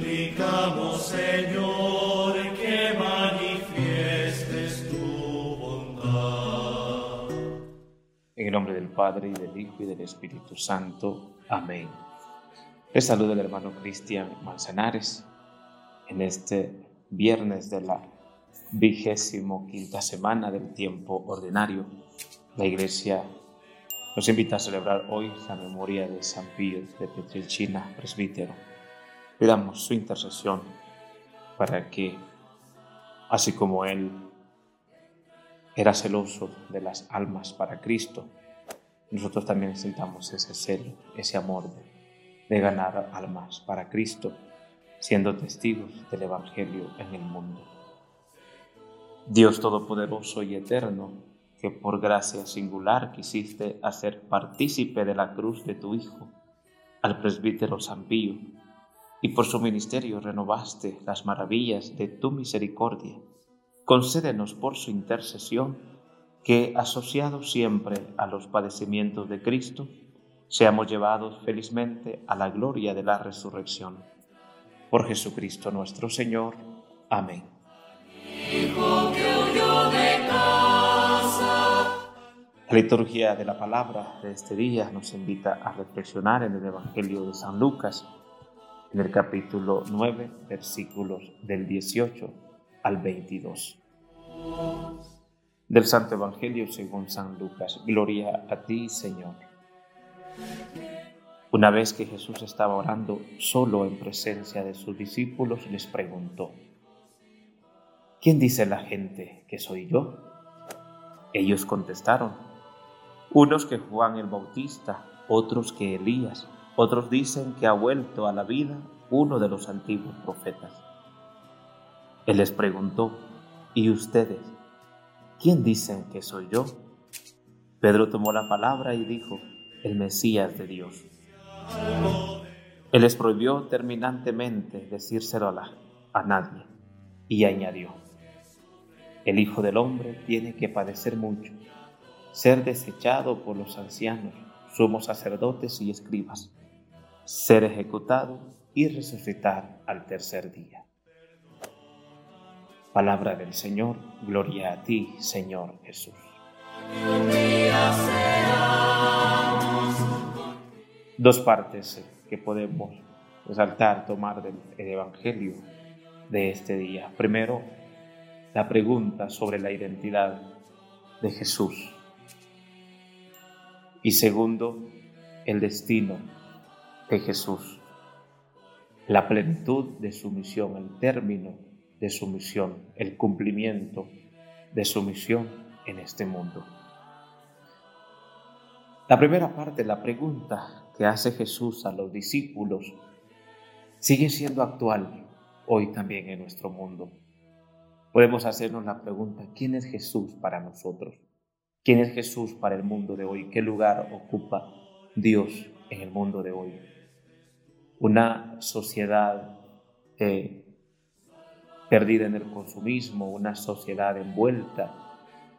suplicamos, Señor, que manifiestes tu bondad. En el nombre del Padre, y del Hijo, y del Espíritu Santo. Amén. Les saluda el hermano Cristian Manzanares en este viernes de la vigésimo quinta semana del tiempo ordinario. La Iglesia nos invita a celebrar hoy la memoria de San Pío de Petrelcina, presbítero. Pidamos su intercesión para que, así como él era celoso de las almas para Cristo, nosotros también necesitamos ese celo, ese amor de, de ganar almas para Cristo, siendo testigos del Evangelio en el mundo. Dios Todopoderoso y Eterno, que por gracia singular quisiste hacer partícipe de la cruz de tu Hijo, al presbítero San Pío, y por su ministerio renovaste las maravillas de tu misericordia, concédenos por su intercesión que, asociados siempre a los padecimientos de Cristo, seamos llevados felizmente a la gloria de la resurrección. Por Jesucristo nuestro Señor. Amén. La liturgia de la palabra de este día nos invita a reflexionar en el Evangelio de San Lucas, en el capítulo 9, versículos del 18 al 22. Del Santo Evangelio según San Lucas. Gloria a ti, Señor. Una vez que Jesús estaba orando solo en presencia de sus discípulos, les preguntó, ¿quién dice la gente que soy yo? Ellos contestaron, unos que Juan el Bautista, otros que Elías, otros dicen que ha vuelto a la vida uno de los antiguos profetas. Él les preguntó, ¿y ustedes? ¿Quién dicen que soy yo? Pedro tomó la palabra y dijo, el Mesías de Dios. Él les prohibió terminantemente decírselo a, a nadie y añadió, el Hijo del Hombre tiene que padecer mucho ser desechado por los ancianos, somos sacerdotes y escribas, ser ejecutado y resucitar al tercer día. Palabra del Señor, gloria a ti, Señor Jesús. Dos partes que podemos resaltar, tomar del Evangelio de este día. Primero, la pregunta sobre la identidad de Jesús y segundo, el destino Jesús, la plenitud de su misión, el término de su misión, el cumplimiento de su misión en este mundo. La primera parte, la pregunta que hace Jesús a los discípulos, sigue siendo actual hoy también en nuestro mundo. Podemos hacernos la pregunta, ¿quién es Jesús para nosotros? ¿Quién es Jesús para el mundo de hoy? ¿Qué lugar ocupa Dios en el mundo de hoy? Una sociedad eh, perdida en el consumismo, una sociedad envuelta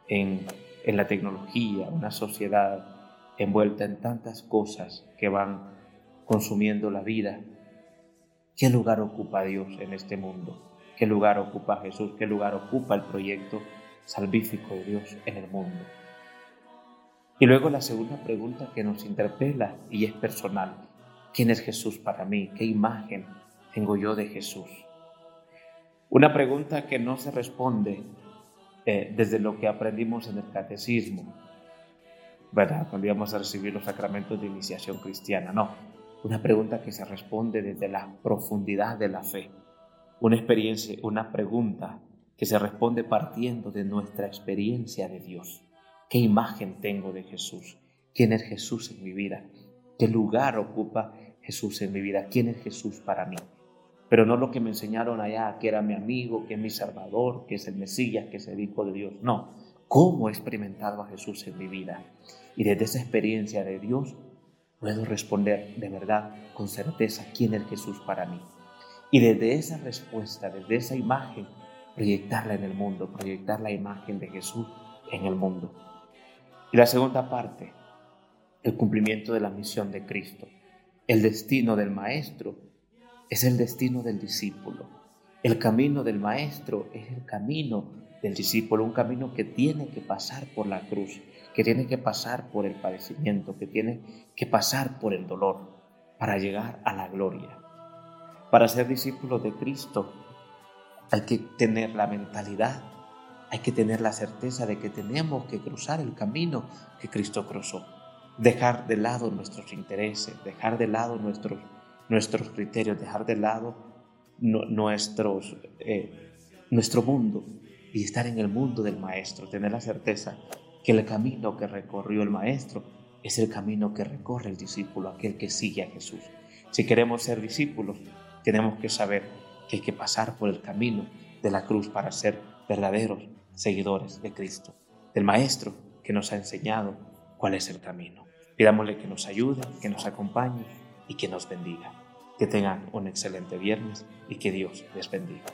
en, en la tecnología, una sociedad envuelta en tantas cosas que van consumiendo la vida. ¿Qué lugar ocupa Dios en este mundo? ¿Qué lugar ocupa Jesús? ¿Qué lugar ocupa el proyecto salvífico de Dios en el mundo? Y luego la segunda pregunta que nos interpela y es personal. ¿Quién es Jesús para mí? ¿Qué imagen tengo yo de Jesús? Una pregunta que no se responde eh, desde lo que aprendimos en el catecismo, ¿verdad? Cuando íbamos a recibir los sacramentos de iniciación cristiana, no. Una pregunta que se responde desde la profundidad de la fe. Una experiencia, una pregunta que se responde partiendo de nuestra experiencia de Dios. ¿Qué imagen tengo de Jesús? ¿Quién es Jesús en mi vida? ¿Qué lugar ocupa Jesús en mi vida? ¿Quién es Jesús para mí? Pero no lo que me enseñaron allá, que era mi amigo, que es mi Salvador, que es el Mesías, que es el Hijo de Dios. No, ¿cómo he experimentado a Jesús en mi vida? Y desde esa experiencia de Dios puedo responder de verdad, con certeza, quién es Jesús para mí. Y desde esa respuesta, desde esa imagen, proyectarla en el mundo, proyectar la imagen de Jesús en el mundo. Y la segunda parte, el cumplimiento de la misión de Cristo, el destino del Maestro es el destino del discípulo. El camino del maestro es el camino del discípulo, un camino que tiene que pasar por la cruz, que tiene que pasar por el padecimiento, que tiene que pasar por el dolor para llegar a la gloria. Para ser discípulo de Cristo hay que tener la mentalidad, hay que tener la certeza de que tenemos que cruzar el camino que Cristo cruzó, dejar de lado nuestros intereses, dejar de lado nuestros, nuestros criterios, dejar de lado nuestros, eh, nuestro mundo y estar en el mundo del Maestro, tener la certeza que el camino que recorrió el Maestro es el camino que recorre el discípulo, aquel que sigue a Jesús. Si queremos ser discípulos, tenemos que saber que hay que pasar por el camino de la cruz para ser verdaderos seguidores de Cristo, del Maestro que nos ha enseñado cuál es el camino. Pidámosle que nos ayude, que nos acompañe y que nos bendiga. Que tengan un excelente viernes y que Dios les bendiga.